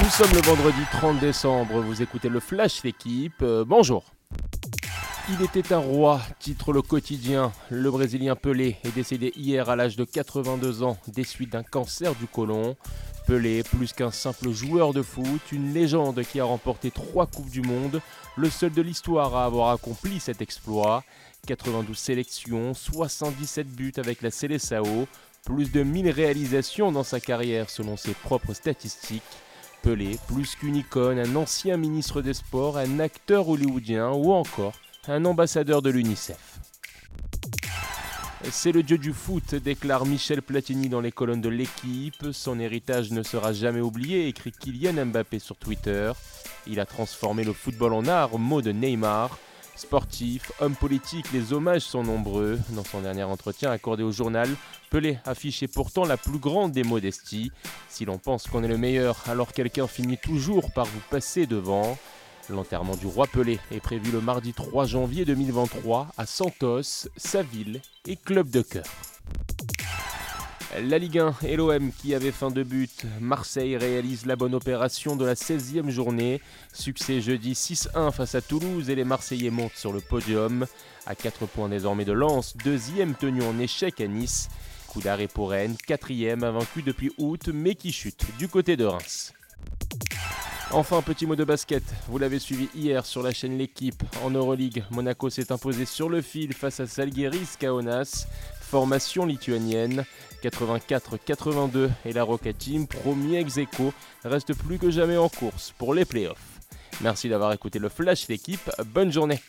Nous sommes le vendredi 30 décembre, vous écoutez le Flash l'équipe, euh, bonjour. Il était un roi, titre le quotidien. Le Brésilien Pelé est décédé hier à l'âge de 82 ans des suites d'un cancer du côlon. Pelé, plus qu'un simple joueur de foot, une légende qui a remporté trois Coupes du Monde, le seul de l'histoire à avoir accompli cet exploit. 92 sélections, 77 buts avec la Seleção, plus de 1000 réalisations dans sa carrière selon ses propres statistiques. Plus qu'une icône, un ancien ministre des Sports, un acteur hollywoodien ou encore un ambassadeur de l'UNICEF. C'est le dieu du foot, déclare Michel Platini dans les colonnes de l'équipe. Son héritage ne sera jamais oublié, écrit Kylian Mbappé sur Twitter. Il a transformé le football en art, mot de Neymar. Sportif, homme politique, les hommages sont nombreux. Dans son dernier entretien accordé au journal, Pelé affichait pourtant la plus grande des modesties. Si l'on pense qu'on est le meilleur, alors quelqu'un finit toujours par vous passer devant. L'enterrement du roi Pelé est prévu le mardi 3 janvier 2023 à Santos, sa ville et club de cœur. La Ligue 1 et l'OM qui avait fin de but. Marseille réalise la bonne opération de la 16e journée. Succès jeudi 6-1 face à Toulouse et les Marseillais montent sur le podium. À 4 points désormais de lance, deuxième tenu en échec à Nice. Coup d'arrêt pour Rennes, quatrième invaincu depuis août mais qui chute du côté de Reims. Enfin, petit mot de basket. Vous l'avez suivi hier sur la chaîne L'équipe. En Euroleague, Monaco s'est imposé sur le fil face à Salgueris Kaunas. Formation lituanienne 84-82 et la Rocket Team, premier ex reste plus que jamais en course pour les playoffs. Merci d'avoir écouté le Flash L'équipe. Bonne journée.